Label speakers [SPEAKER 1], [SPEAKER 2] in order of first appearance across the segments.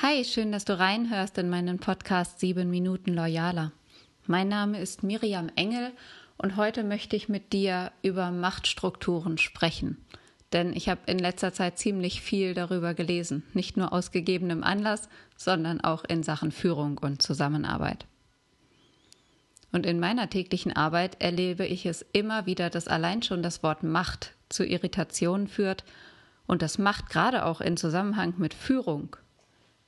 [SPEAKER 1] Hi, schön, dass du reinhörst in meinen Podcast 7 Minuten Loyaler. Mein Name ist Miriam Engel und heute möchte ich mit dir über Machtstrukturen sprechen. Denn ich habe in letzter Zeit ziemlich viel darüber gelesen, nicht nur aus gegebenem Anlass, sondern auch in Sachen Führung und Zusammenarbeit. Und in meiner täglichen Arbeit erlebe ich es immer wieder, dass allein schon das Wort Macht zu Irritationen führt und das Macht gerade auch in Zusammenhang mit Führung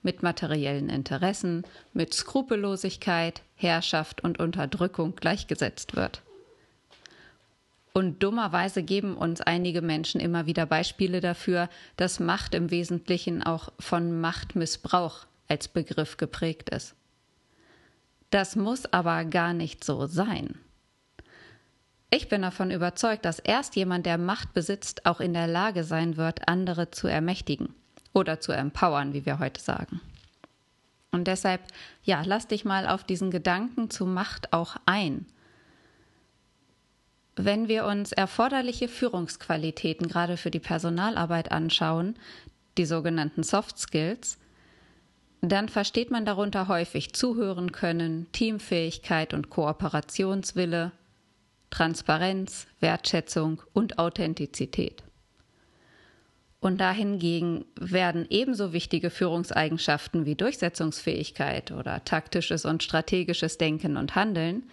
[SPEAKER 1] mit materiellen Interessen, mit Skrupellosigkeit, Herrschaft und Unterdrückung gleichgesetzt wird. Und dummerweise geben uns einige Menschen immer wieder Beispiele dafür, dass Macht im Wesentlichen auch von Machtmissbrauch als Begriff geprägt ist. Das muss aber gar nicht so sein. Ich bin davon überzeugt, dass erst jemand, der Macht besitzt, auch in der Lage sein wird, andere zu ermächtigen oder zu empowern, wie wir heute sagen. Und deshalb, ja, lass dich mal auf diesen Gedanken zu Macht auch ein. Wenn wir uns erforderliche Führungsqualitäten gerade für die Personalarbeit anschauen, die sogenannten Soft Skills, dann versteht man darunter häufig zuhören können, Teamfähigkeit und Kooperationswille, Transparenz, Wertschätzung und Authentizität. Und dahingegen werden ebenso wichtige Führungseigenschaften wie Durchsetzungsfähigkeit oder taktisches und strategisches Denken und Handeln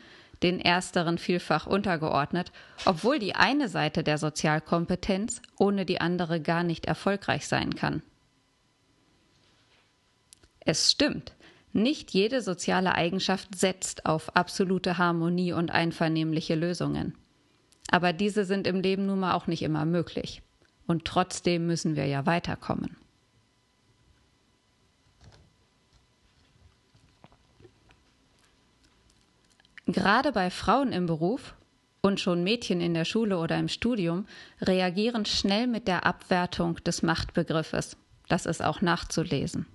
[SPEAKER 1] den ersteren vielfach untergeordnet, obwohl die eine Seite der Sozialkompetenz ohne die andere gar nicht erfolgreich sein kann. Es stimmt, nicht jede soziale Eigenschaft setzt auf absolute Harmonie und einvernehmliche Lösungen. Aber diese sind im Leben nun mal auch nicht immer möglich. Und trotzdem müssen wir ja weiterkommen. Gerade bei Frauen im Beruf und schon Mädchen in der Schule oder im Studium reagieren schnell mit der Abwertung des Machtbegriffes. Das ist auch nachzulesen.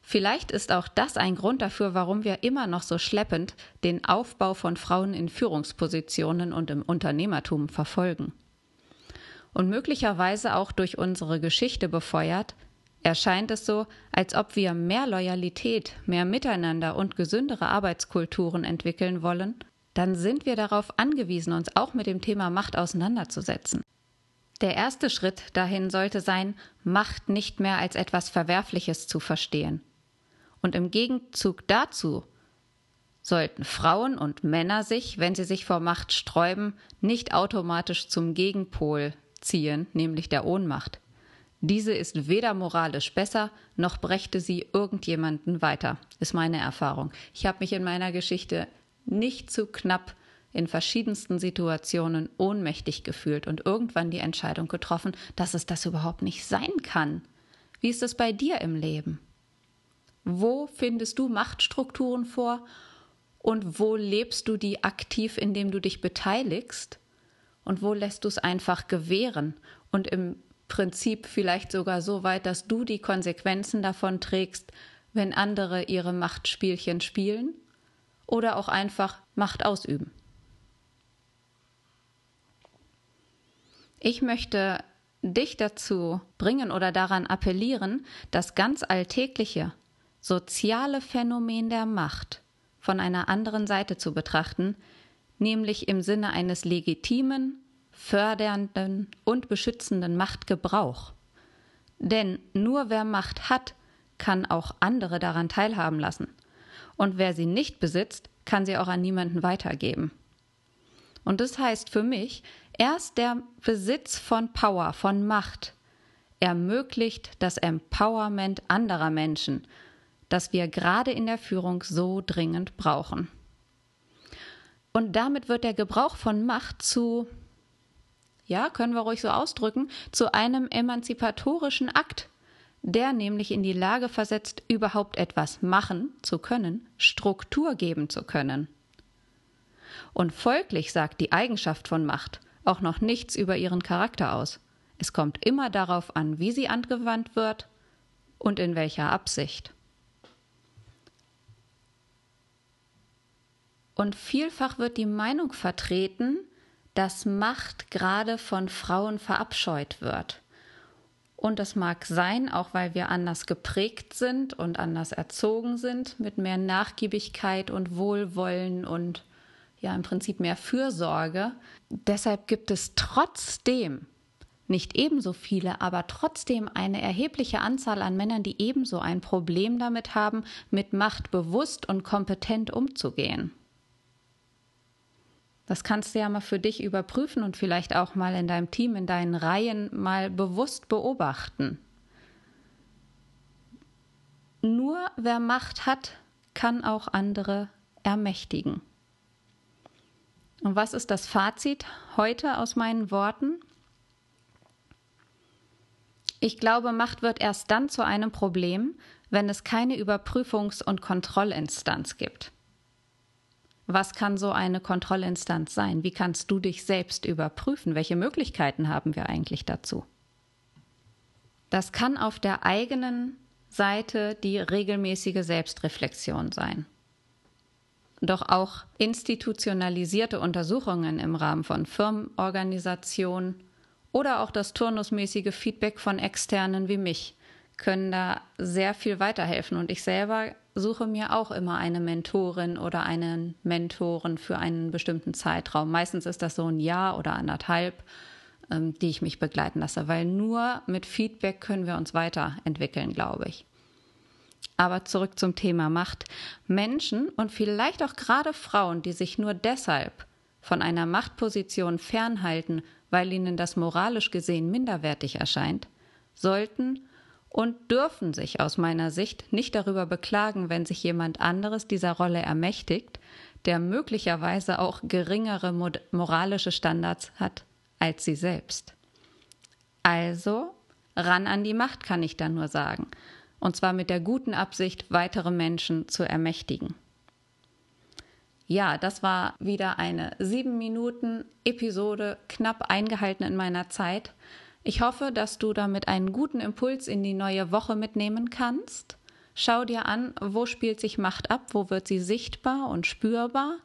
[SPEAKER 1] Vielleicht ist auch das ein Grund dafür, warum wir immer noch so schleppend den Aufbau von Frauen in Führungspositionen und im Unternehmertum verfolgen und möglicherweise auch durch unsere Geschichte befeuert, erscheint es so, als ob wir mehr Loyalität, mehr Miteinander und gesündere Arbeitskulturen entwickeln wollen, dann sind wir darauf angewiesen, uns auch mit dem Thema Macht auseinanderzusetzen. Der erste Schritt dahin sollte sein, Macht nicht mehr als etwas Verwerfliches zu verstehen. Und im Gegenzug dazu sollten Frauen und Männer sich, wenn sie sich vor Macht sträuben, nicht automatisch zum Gegenpol ziehen, nämlich der Ohnmacht. Diese ist weder moralisch besser, noch brächte sie irgendjemanden weiter, ist meine Erfahrung. Ich habe mich in meiner Geschichte nicht zu knapp in verschiedensten Situationen ohnmächtig gefühlt und irgendwann die Entscheidung getroffen, dass es das überhaupt nicht sein kann. Wie ist es bei dir im Leben? Wo findest du Machtstrukturen vor und wo lebst du die aktiv, indem du dich beteiligst? Und wo lässt du es einfach gewähren und im Prinzip vielleicht sogar so weit, dass du die Konsequenzen davon trägst, wenn andere ihre Machtspielchen spielen oder auch einfach Macht ausüben. Ich möchte dich dazu bringen oder daran appellieren, das ganz alltägliche soziale Phänomen der Macht von einer anderen Seite zu betrachten, nämlich im Sinne eines legitimen, fördernden und beschützenden Machtgebrauch. Denn nur wer Macht hat, kann auch andere daran teilhaben lassen. Und wer sie nicht besitzt, kann sie auch an niemanden weitergeben. Und das heißt für mich, erst der Besitz von Power, von Macht, ermöglicht das Empowerment anderer Menschen, das wir gerade in der Führung so dringend brauchen. Und damit wird der Gebrauch von Macht zu, ja, können wir ruhig so ausdrücken, zu einem emanzipatorischen Akt, der nämlich in die Lage versetzt, überhaupt etwas machen zu können, Struktur geben zu können. Und folglich sagt die Eigenschaft von Macht auch noch nichts über ihren Charakter aus. Es kommt immer darauf an, wie sie angewandt wird und in welcher Absicht. Und vielfach wird die Meinung vertreten, dass Macht gerade von Frauen verabscheut wird. Und das mag sein, auch weil wir anders geprägt sind und anders erzogen sind, mit mehr Nachgiebigkeit und Wohlwollen und ja im Prinzip mehr Fürsorge. Deshalb gibt es trotzdem nicht ebenso viele, aber trotzdem eine erhebliche Anzahl an Männern, die ebenso ein Problem damit haben, mit Macht bewusst und kompetent umzugehen. Das kannst du ja mal für dich überprüfen und vielleicht auch mal in deinem Team, in deinen Reihen mal bewusst beobachten. Nur wer Macht hat, kann auch andere ermächtigen. Und was ist das Fazit heute aus meinen Worten? Ich glaube, Macht wird erst dann zu einem Problem, wenn es keine Überprüfungs- und Kontrollinstanz gibt. Was kann so eine Kontrollinstanz sein? Wie kannst du dich selbst überprüfen? Welche Möglichkeiten haben wir eigentlich dazu? Das kann auf der eigenen Seite die regelmäßige Selbstreflexion sein. Doch auch institutionalisierte Untersuchungen im Rahmen von Firmenorganisationen oder auch das turnusmäßige Feedback von Externen wie mich können da sehr viel weiterhelfen. Und ich selber suche mir auch immer eine Mentorin oder einen Mentoren für einen bestimmten Zeitraum. Meistens ist das so ein Jahr oder anderthalb, ähm, die ich mich begleiten lasse, weil nur mit Feedback können wir uns weiterentwickeln, glaube ich. Aber zurück zum Thema Macht. Menschen und vielleicht auch gerade Frauen, die sich nur deshalb von einer Machtposition fernhalten, weil ihnen das moralisch gesehen minderwertig erscheint, sollten und dürfen sich aus meiner Sicht nicht darüber beklagen, wenn sich jemand anderes dieser Rolle ermächtigt, der möglicherweise auch geringere moralische Standards hat als sie selbst. Also ran an die Macht, kann ich dann nur sagen, und zwar mit der guten Absicht, weitere Menschen zu ermächtigen. Ja, das war wieder eine sieben Minuten Episode, knapp eingehalten in meiner Zeit. Ich hoffe, dass du damit einen guten Impuls in die neue Woche mitnehmen kannst. Schau dir an, wo spielt sich Macht ab, wo wird sie sichtbar und spürbar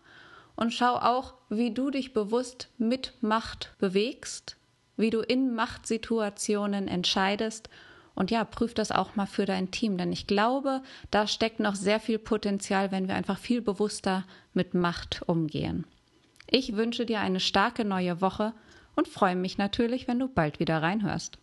[SPEAKER 1] und schau auch, wie du dich bewusst mit Macht bewegst, wie du in Machtsituationen entscheidest und ja, prüf das auch mal für dein Team, denn ich glaube, da steckt noch sehr viel Potenzial, wenn wir einfach viel bewusster mit Macht umgehen. Ich wünsche dir eine starke neue Woche und freue mich natürlich, wenn du bald wieder reinhörst.